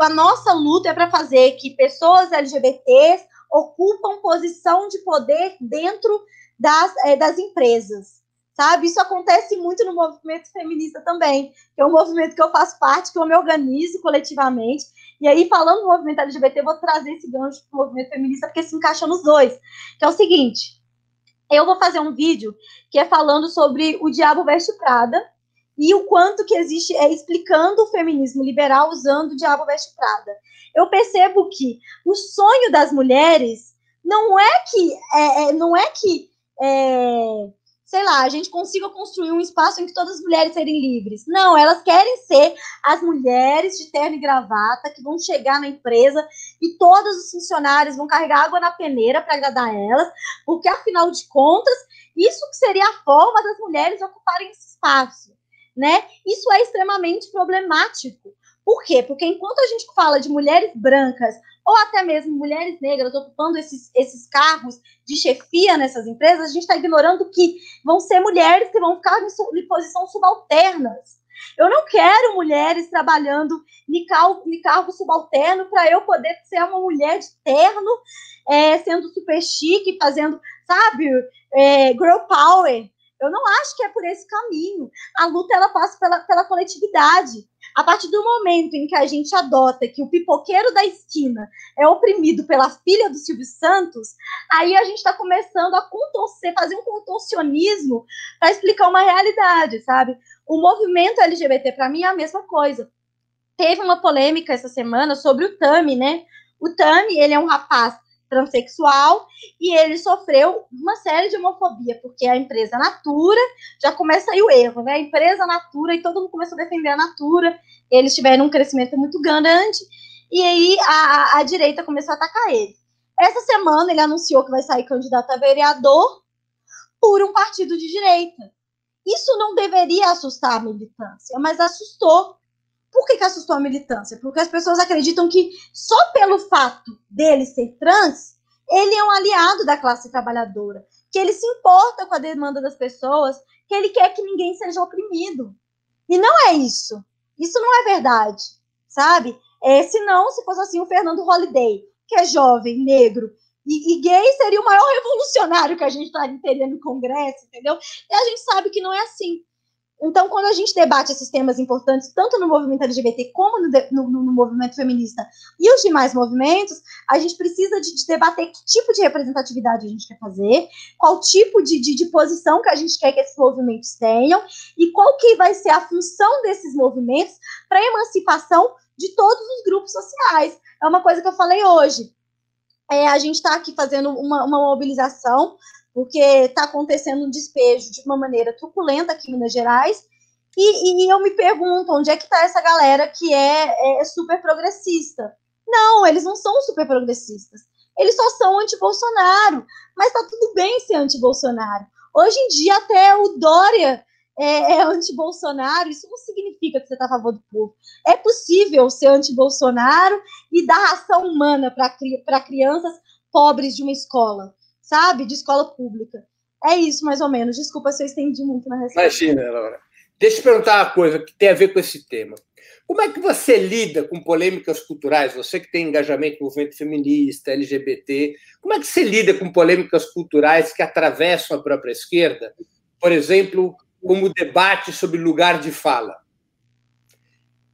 a, a nossa luta é para fazer que pessoas LGBTs ocupam posição de poder dentro das, é, das empresas. Sabe? Isso acontece muito no movimento feminista também, que é um movimento que eu faço parte, que eu me organizo coletivamente. E aí, falando do movimento LGBT, vou trazer esse gancho para o movimento feminista, porque se encaixa nos dois. Que é o seguinte: eu vou fazer um vídeo que é falando sobre o Diabo Veste Prada, e o quanto que existe, é explicando o feminismo liberal usando o Diabo Veste Prada. Eu percebo que o sonho das mulheres não é que, é, é, não é que, é, sei lá, a gente consiga construir um espaço em que todas as mulheres serem livres. Não, elas querem ser as mulheres de terno e gravata que vão chegar na empresa e todos os funcionários vão carregar água na peneira para agradar elas, porque afinal de contas, isso seria a forma das mulheres ocuparem esse espaço né? Isso é extremamente problemático. Por quê? Porque enquanto a gente fala de mulheres brancas ou até mesmo mulheres negras ocupando esses, esses cargos de chefia nessas empresas, a gente está ignorando que vão ser mulheres que vão ficar em, em posição subalternas. Eu não quero mulheres trabalhando em cargo, em cargo subalterno para eu poder ser uma mulher de terno, é, sendo super chique, fazendo, sabe, é, girl power. Eu não acho que é por esse caminho. A luta ela passa pela, pela coletividade. A partir do momento em que a gente adota que o pipoqueiro da esquina é oprimido pela filha do Silvio Santos, aí a gente está começando a contorcer, fazer um contorcionismo para explicar uma realidade, sabe? O movimento LGBT, para mim, é a mesma coisa. Teve uma polêmica essa semana sobre o Tami, né? O Tami, ele é um rapaz transexual e ele sofreu uma série de homofobia, porque a empresa Natura, já começa aí o erro, né? A empresa Natura, e todo mundo começou a defender a Natura, eles tiveram um crescimento muito grande, e aí a, a direita começou a atacar ele. Essa semana ele anunciou que vai sair candidato a vereador por um partido de direita. Isso não deveria assustar a militância, mas assustou. Por que, que assustou a militância? Porque as pessoas acreditam que só pelo fato dele ser trans, ele é um aliado da classe trabalhadora, que ele se importa com a demanda das pessoas, que ele quer que ninguém seja oprimido. E não é isso. Isso não é verdade, sabe? É, se não, se fosse assim, o Fernando Holliday, que é jovem, negro e, e gay, seria o maior revolucionário que a gente estaria teria no Congresso, entendeu? E a gente sabe que não é assim. Então, quando a gente debate esses temas importantes, tanto no movimento LGBT como no, no, no movimento feminista e os demais movimentos, a gente precisa de, de, debater que tipo de representatividade a gente quer fazer, qual tipo de, de, posição que a gente quer que esses movimentos tenham e qual que vai ser a função desses movimentos para a emancipação de todos os grupos sociais. É uma coisa que eu falei hoje. É, a gente está aqui fazendo uma, uma mobilização porque está acontecendo um despejo de uma maneira truculenta aqui em Minas Gerais, e, e eu me pergunto onde é que está essa galera que é, é, super progressista. Não, eles não são super progressistas. Eles só são anti-Bolsonaro. Mas está tudo bem ser anti-Bolsonaro. Hoje em dia, até o Dória é, é anti-Bolsonaro. Isso não significa que você está a favor do povo. É possível ser anti-Bolsonaro e dar ração humana para crianças pobres de uma escola sabe? De escola pública. É isso, mais ou menos. Desculpa se eu estendi muito na resposta. Imagina, Laura. Deixa eu perguntar uma coisa que tem a ver com esse tema. Como é que você lida com polêmicas culturais? Você que tem engajamento no movimento feminista, LGBT, como é que você lida com polêmicas culturais que atravessam a própria esquerda? Por exemplo, como o debate sobre lugar de fala.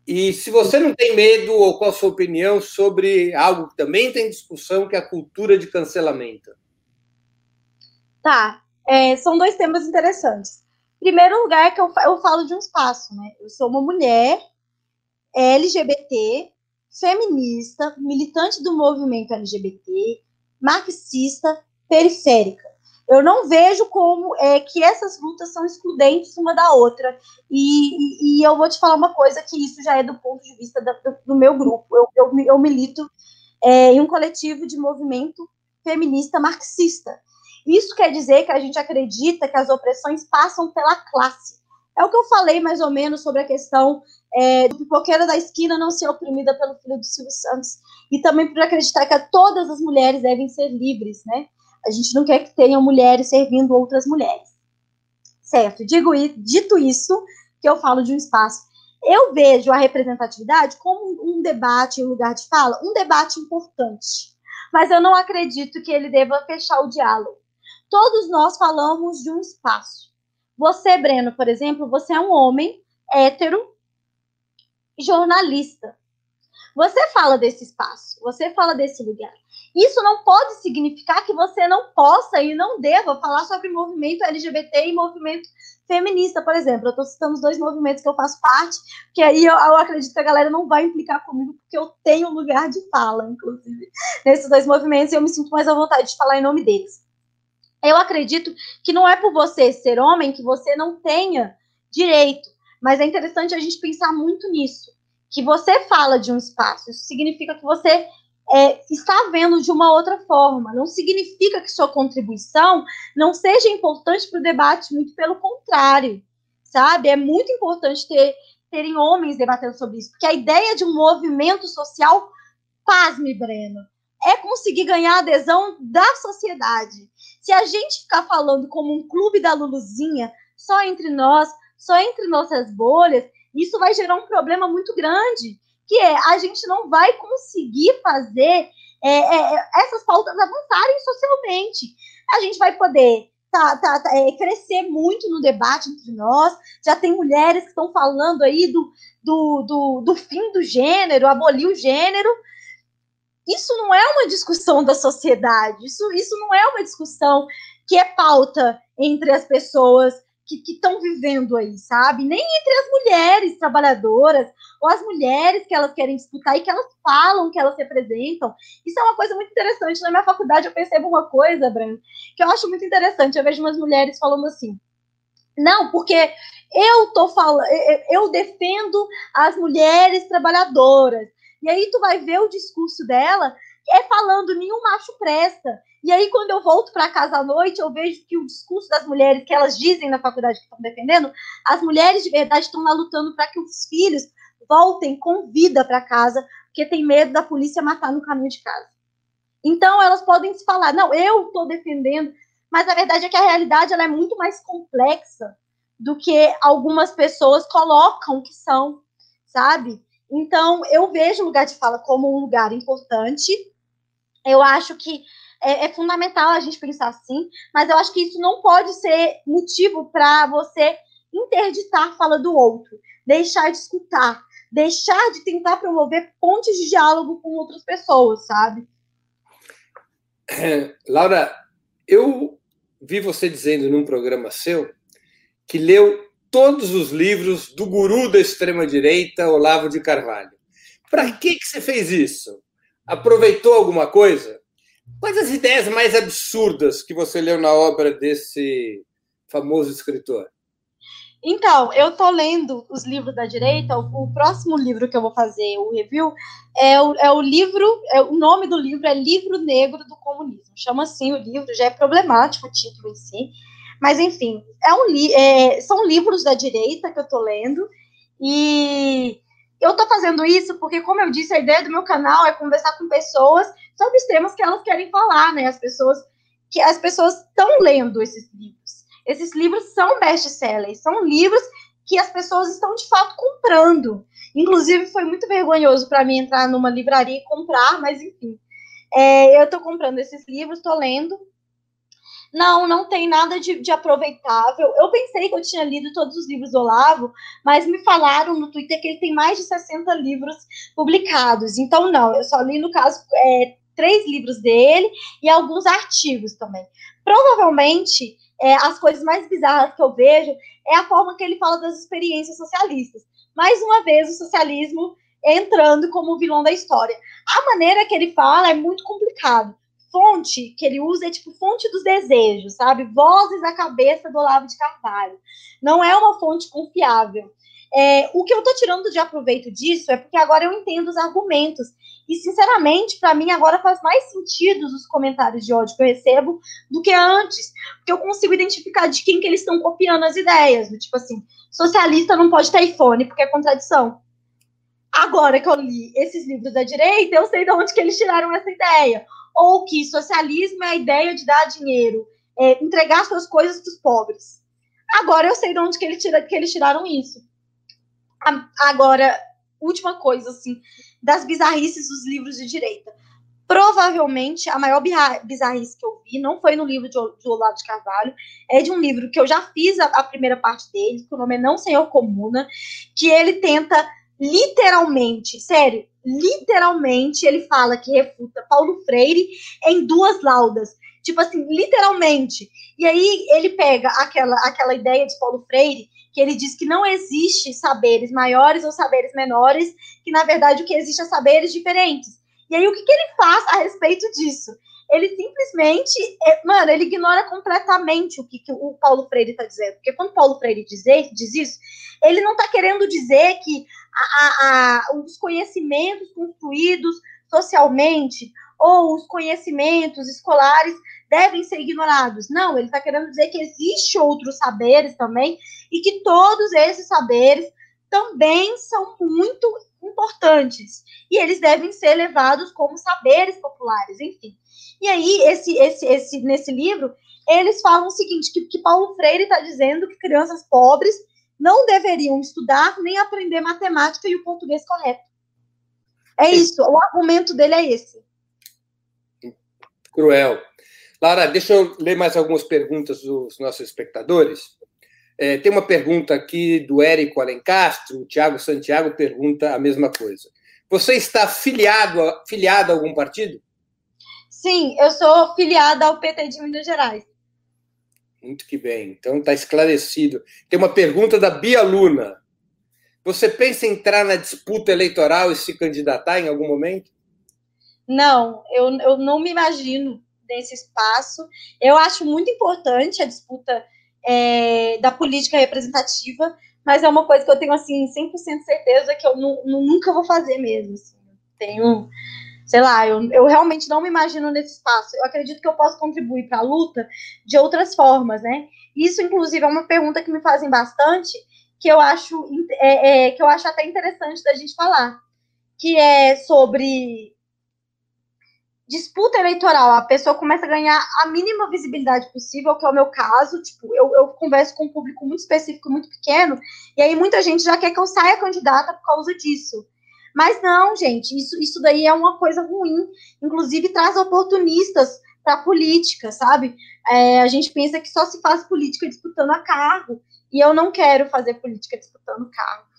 E se você não tem medo, ou qual a sua opinião sobre algo que também tem discussão, que é a cultura de cancelamento? Tá, é, são dois temas interessantes. Primeiro lugar que eu, eu falo de um espaço, né? Eu sou uma mulher LGBT, feminista, militante do movimento LGBT, marxista, periférica. Eu não vejo como é que essas lutas são excludentes uma da outra. E, e, e eu vou te falar uma coisa que isso já é do ponto de vista da, do, do, meu grupo. Eu, eu, eu milito é, em um coletivo de movimento feminista marxista. Isso quer dizer que a gente acredita que as opressões passam pela classe. É o que eu falei mais ou menos sobre a questão é, do pipoqueiro da esquina não ser oprimida pelo filho do Silvio Santos. E também por acreditar que todas as mulheres devem ser livres, né? A gente não quer que tenham mulheres servindo outras mulheres. Certo? Digo, dito isso, que eu falo de um espaço. Eu vejo a representatividade como um debate, um lugar de fala, um debate importante. Mas eu não acredito que ele deva fechar o diálogo. Todos nós falamos de um espaço. Você, Breno, por exemplo, você é um homem hétero, jornalista. Você fala desse espaço, você fala desse lugar. Isso não pode significar que você não possa e não deva falar sobre movimento LGBT e movimento feminista, por exemplo. Eu estou citando os dois movimentos que eu faço parte, que aí eu, eu, acredito que a galera não vai implicar comigo, porque eu tenho lugar de fala, inclusive, nesses dois movimentos, e eu me sinto mais à vontade de falar em nome deles. Eu acredito que não é por você ser homem que você não tenha direito, mas é interessante a gente pensar muito nisso que você fala de um espaço, isso significa que você é, está vendo de uma outra forma. Não significa que sua contribuição não seja importante para o debate, muito pelo contrário, sabe? É muito importante ter terem homens debatendo sobre isso, porque a ideia de um movimento social, pasme, Breno, é conseguir ganhar a adesão da sociedade. Se a gente ficar falando como um clube da Luluzinha, só entre nós, só entre nossas bolhas, isso vai gerar um problema muito grande, que é a gente não vai conseguir fazer é, é, essas pautas avançarem socialmente. A gente vai poder tá, tá, tá, é, crescer muito no debate entre nós. Já tem mulheres que estão falando aí do, do, do, do fim do gênero, abolir o gênero. Isso não é uma discussão da sociedade, isso, isso não é uma discussão que é pauta entre as pessoas que estão vivendo aí, sabe? Nem entre as mulheres trabalhadoras ou as mulheres que elas querem disputar e que elas falam que elas representam. Isso é uma coisa muito interessante. Na minha faculdade eu percebo uma coisa, Bran, que eu acho muito interessante. Eu vejo umas mulheres falando assim: não, porque eu tô falando, eu defendo as mulheres trabalhadoras. E aí tu vai ver o discurso dela é falando nenhum macho presta. E aí, quando eu volto para casa à noite, eu vejo que o discurso das mulheres que elas dizem na faculdade que estão defendendo, as mulheres de verdade estão lá lutando para que os filhos voltem com vida para casa, porque tem medo da polícia matar no caminho de casa. Então, elas podem se falar, não, eu estou defendendo, mas a verdade é que a realidade ela é muito mais complexa do que algumas pessoas colocam que são, sabe? Então, eu vejo o lugar de fala como um lugar importante. Eu acho que é, é, fundamental a gente pensar assim, mas eu acho que isso não pode ser motivo para você interditar a fala do outro, deixar de escutar, deixar de tentar promover pontes de diálogo com outras pessoas, sabe? Laura, eu vi você dizendo num programa seu que leu todos os livros do guru da extrema-direita, Olavo de Carvalho. Para que, que você fez isso? Aproveitou alguma coisa? Quais as ideias mais absurdas que você leu na obra desse famoso escritor? Então, eu tô lendo os livros da direita. O, o, próximo livro que eu vou fazer, o review, é o, é o livro. É, o nome do livro é Livro Negro do Comunismo. Chama assim o livro, já é problemático o título em si. Mas, enfim, é um li é, são livros da direita que eu tô lendo. E eu tô fazendo isso porque, como eu disse, a ideia do meu canal é conversar com pessoas sobre os temas que elas querem falar, né? As pessoas que as pessoas estão lendo esses livros. Esses livros são best-sellers, são livros que as pessoas estão de fato comprando. Inclusive, foi muito vergonhoso para mim entrar numa livraria e comprar, mas enfim. É, eu estou comprando esses livros, estou lendo. Não, não tem nada de, de, aproveitável. Eu pensei que eu tinha lido todos os livros do Olavo, mas me falaram no Twitter que ele tem mais de 60 livros publicados. Então, não, eu só li, no caso, é, três livros dele e alguns artigos também. Provavelmente, é, as coisas mais bizarras que eu vejo é a forma que ele fala das experiências socialistas. Mais uma vez, o socialismo entrando como vilão da história. A maneira que ele fala é muito complicado. Fonte que ele usa é tipo fonte dos desejos, sabe? Vozes da cabeça do Olavo de Carvalho. Não é uma fonte confiável. É, o que eu estou tirando de aproveito disso é porque agora eu entendo os argumentos. E, sinceramente, para mim agora faz mais sentido os comentários de ódio que eu recebo do que antes. Porque eu consigo identificar de quem que eles estão copiando as ideias. Tipo assim, socialista não pode ter iPhone porque é contradição. Agora que eu li esses livros da direita, eu sei de onde que eles tiraram essa ideia. Ou que socialismo é a ideia de dar dinheiro, é, entregar suas coisas para os pobres. Agora eu sei de onde que, ele tira, que eles tiraram isso. Agora, última coisa, assim, das bizarrices dos livros de direita. Provavelmente a maior bizarrice que eu vi não foi no livro de, de Olavo de Carvalho, é de um livro que eu já fiz a, a primeira parte dele, que o nome é Não Senhor Comuna, que ele tenta literalmente, sério, literalmente ele fala que refuta Paulo Freire em duas laudas. Tipo assim, literalmente. E aí ele pega aquela, aquela ideia de Paulo Freire que ele diz que não existe saberes maiores ou saberes menores, que na verdade o que existe é saberes diferentes. E aí o que, que ele faz a respeito disso? Ele simplesmente, é, mano, ele ignora completamente o que, que o Paulo Freire está dizendo. Porque quando Paulo Freire diz, diz isso, ele não está querendo dizer que a, a, os conhecimentos construídos socialmente ou os conhecimentos escolares devem ser ignorados. Não, ele está querendo dizer que existe outros saberes também e que todos esses saberes também são muito importantes e eles devem ser levados como saberes populares, enfim. E aí esse, esse, esse nesse livro eles falam o seguinte que, que Paulo Freire está dizendo que crianças pobres não deveriam estudar nem aprender matemática e o português correto. É isso, o argumento dele é esse. Cruel. Lara, deixa eu ler mais algumas perguntas dos nossos espectadores. É, tem uma pergunta aqui do Érico Alencastro, o Tiago Santiago pergunta a mesma coisa. Você está filiado a, filiado a algum partido? Sim, eu sou filiada ao PT de Minas Gerais. Muito que bem, então está esclarecido. Tem uma pergunta da Bia Luna. Você pensa em entrar na disputa eleitoral e se candidatar em algum momento? Não, eu, eu não me imagino nesse espaço. Eu acho muito importante a disputa é, da política representativa, mas é uma coisa que eu tenho assim 100% certeza que eu nunca vou fazer mesmo. Assim. Tenho, sei lá, eu, eu realmente não me imagino nesse espaço. Eu acredito que eu posso contribuir para a luta de outras formas, né? Isso, inclusive, é uma pergunta que me fazem bastante, que eu acho é, é, que eu acho até interessante da gente falar, que é sobre disputa eleitoral, a pessoa começa a ganhar a mínima visibilidade possível, que é o meu caso. Tipo, eu, eu converso com um público muito específico, muito pequeno, e aí muita gente já quer que eu saia candidata por causa disso. Mas não, gente, isso, isso daí é uma coisa ruim. Inclusive, traz oportunistas para a política, sabe? É, a gente pensa que só se faz política disputando a cargo, e eu não quero fazer política disputando cargo.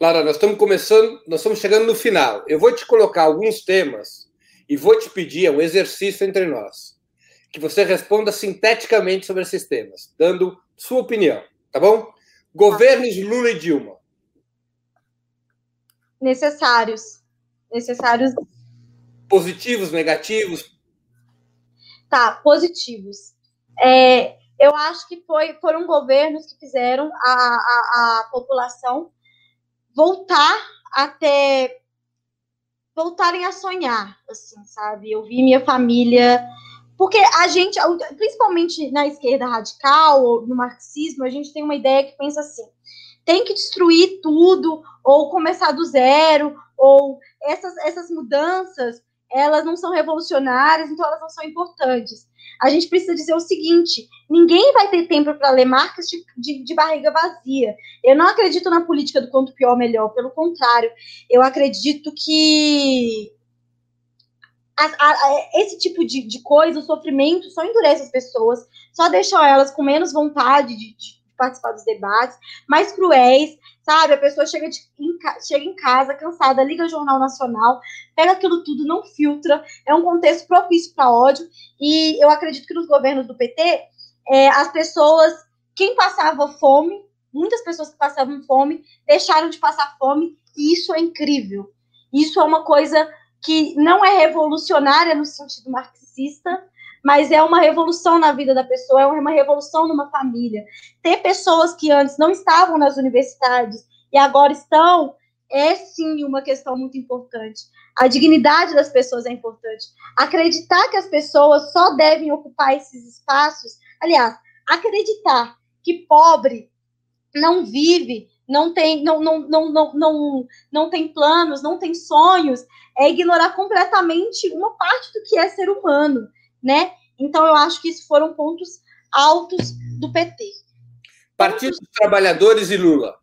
Lara, nós estamos começando, nós estamos chegando no final. Eu vou te colocar alguns temas e vou te pedir, é um exercício entre nós, que você responda sinteticamente sobre esses temas, dando sua opinião, tá bom? Governos Lula e Dilma. Necessários. Necessários. Positivos, negativos? Tá, positivos. É, eu acho que foi, foram governos que fizeram a, a, a população voltar a ter voltarem a sonhar, assim, sabe? Eu vi minha família. Porque a gente, principalmente na esquerda radical ou no marxismo, a gente tem uma ideia que pensa assim: tem que destruir tudo, ou começar do zero, ou essas, essas mudanças, elas não são revolucionárias, então elas não são importantes. A gente precisa dizer o seguinte: ninguém vai ter tempo para ler marcas de, de, de, barriga vazia. Eu não acredito na política do quanto pior, melhor. Pelo contrário, eu acredito que a, a, esse tipo de, de coisa, o sofrimento, só endurece as pessoas, só deixa elas com menos vontade de, de participar dos debates, mais cruéis, sabe? A pessoa chega, de, em, chega em casa cansada, liga o Jornal Nacional, pega aquilo tudo, não filtra, é um contexto propício para ódio, e eu acredito que nos governos do PT, é, as pessoas, quem passava fome, muitas pessoas que passavam fome, deixaram de passar fome, e isso é incrível. Isso é uma coisa que não é revolucionária no sentido marxista, mas é uma revolução na vida da pessoa, é uma revolução numa família. Ter pessoas que antes não estavam nas universidades e agora estão, é sim uma questão muito importante. A dignidade das pessoas é importante. Acreditar que as pessoas só devem ocupar esses espaços, aliás, acreditar que pobre não vive, não tem, não, não, não, não, não, não tem planos, não tem sonhos, é ignorar completamente uma parte do que é ser humano né? Então eu acho que esses foram pontos altos do PT. Partido dos Trabalhadores e Lula.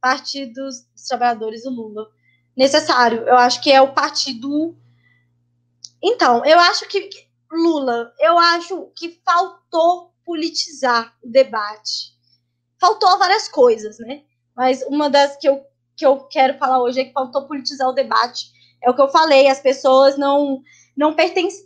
Partido dos Trabalhadores e Lula. Necessário. Eu acho que é o partido. Então, eu acho que Lula, eu acho que faltou politizar o debate. Faltou várias coisas, né? Mas uma das que eu, que eu quero falar hoje é que faltou politizar o debate. É o que eu falei, as pessoas não não,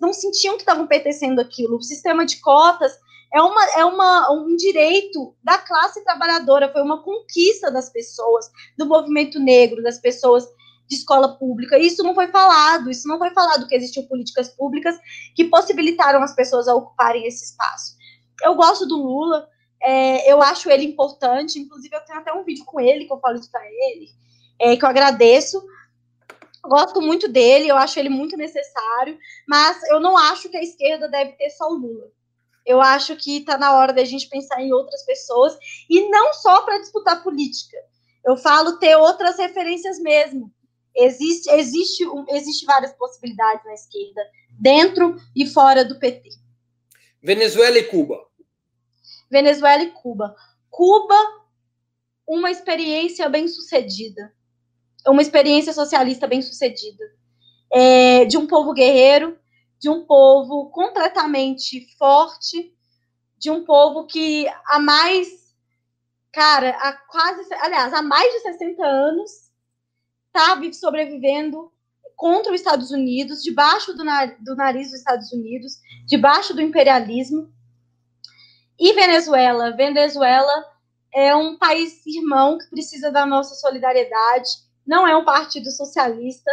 não sentiam que estavam pertencendo àquilo. O sistema de cotas é, uma, é uma, um direito da classe trabalhadora, foi uma conquista das pessoas, do movimento negro, das pessoas de escola pública. Isso não foi falado, isso não foi falado que existiam políticas públicas que possibilitaram as pessoas a ocuparem esse espaço. Eu gosto do Lula, é, eu acho ele importante, inclusive eu tenho até um vídeo com ele que eu falo isso para ele, é, que eu agradeço, Gosto muito dele, eu acho ele muito necessário, mas eu não acho que a esquerda deve ter só o Lula. Eu acho que está na hora da gente pensar em outras pessoas e não só para disputar política. Eu falo ter outras referências mesmo. Existe, existe, existe várias possibilidades na esquerda, dentro e fora do PT. Venezuela e Cuba. Venezuela e Cuba. Cuba, uma experiência bem sucedida uma experiência socialista bem sucedida, é, de um povo guerreiro, de um povo completamente forte, de um povo que há mais, cara, há quase, aliás, há mais de 60 anos está sobrevivendo contra os Estados Unidos, debaixo do, do nariz dos Estados Unidos, debaixo do imperialismo. E Venezuela, Venezuela é um país irmão que precisa da nossa solidariedade não é um partido socialista,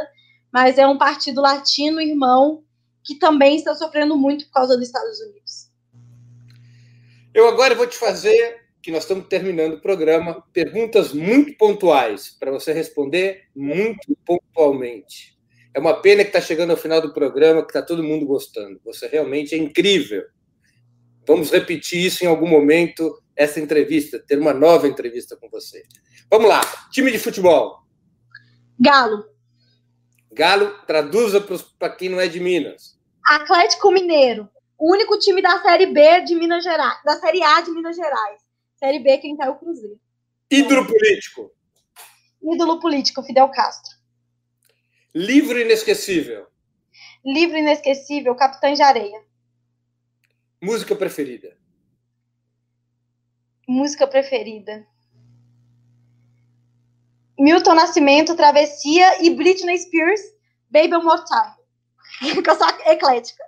mas é um partido latino irmão que também está sofrendo muito por causa dos Estados Unidos. Eu agora vou te fazer, que nós estamos terminando o programa, perguntas muito pontuais para você responder muito pontualmente. É uma pena que está chegando ao final do programa, que está todo mundo gostando. Você realmente é incrível. Vamos repetir isso em algum momento, essa entrevista, ter uma nova entrevista com você. Vamos lá, time de futebol. Galo. Galo, traduza para quem não é de Minas. Atlético Mineiro. O único time da Série B de Minas Gerais, da Série A de Minas Gerais. Série B, quem tá é o Cruzeiro. Ídolo político. Ídolo político, Fidel Castro. Livro inesquecível. Livro inesquecível, Capitã de Areia. Música preferida. Música preferida. Milton Nascimento, Travessia e Britney Spears, Baby One More Time. [laughs] eu sou eclética.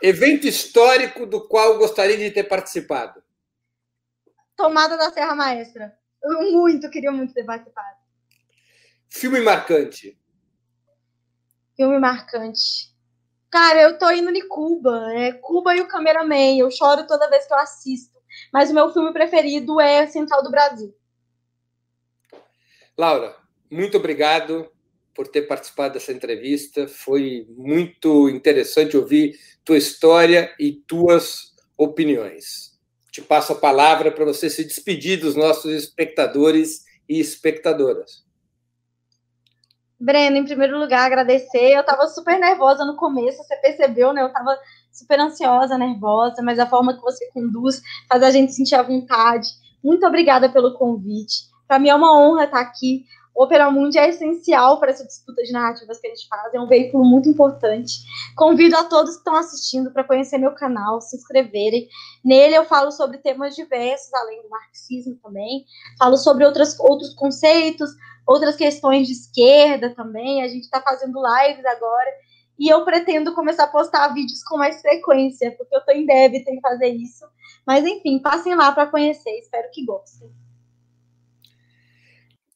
Evento histórico do qual gostaria de ter participado? Tomada da Serra Maestra. Eu muito, queria muito ter participado. Filme marcante. Filme marcante. Cara, eu tô indo em Cuba. É Cuba e o Cameraman. Eu choro toda vez que eu assisto. Mas o meu filme preferido é Central do Brasil. Laura, muito obrigado por ter participado dessa entrevista. Foi muito interessante ouvir tua história e tuas opiniões. Te passo a palavra para você se despedir dos nossos espectadores e espectadoras. Breno, em primeiro lugar, agradecer. Eu estava super nervosa no começo, você percebeu, né? Eu estava super ansiosa, nervosa, mas a forma que você conduz faz a gente sentir à vontade. Muito obrigada pelo convite. Para mim é uma honra estar aqui. O Opera Mundi é essencial para essa disputa de narrativas que a gente faz, é um veículo muito importante. Convido a todos que estão assistindo para conhecer meu canal, se inscreverem. Nele eu falo sobre temas diversos, além do marxismo também. Falo sobre outras, outros conceitos, outras questões de esquerda também. A gente está fazendo lives agora. E eu pretendo começar a postar vídeos com mais frequência, porque eu estou em débito em fazer isso. Mas enfim, passem lá para conhecer, espero que gostem.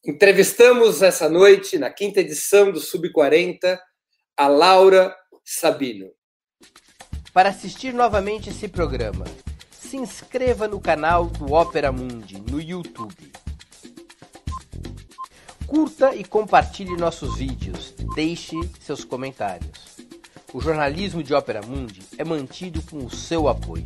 Entrevistamos essa noite, na quinta edição do Sub 40, a Laura Sabino. Para assistir novamente esse programa, se inscreva no canal do Ópera Mundi no YouTube. Curta e compartilhe nossos vídeos. Deixe seus comentários. O jornalismo de Ópera Mundi é mantido com o seu apoio.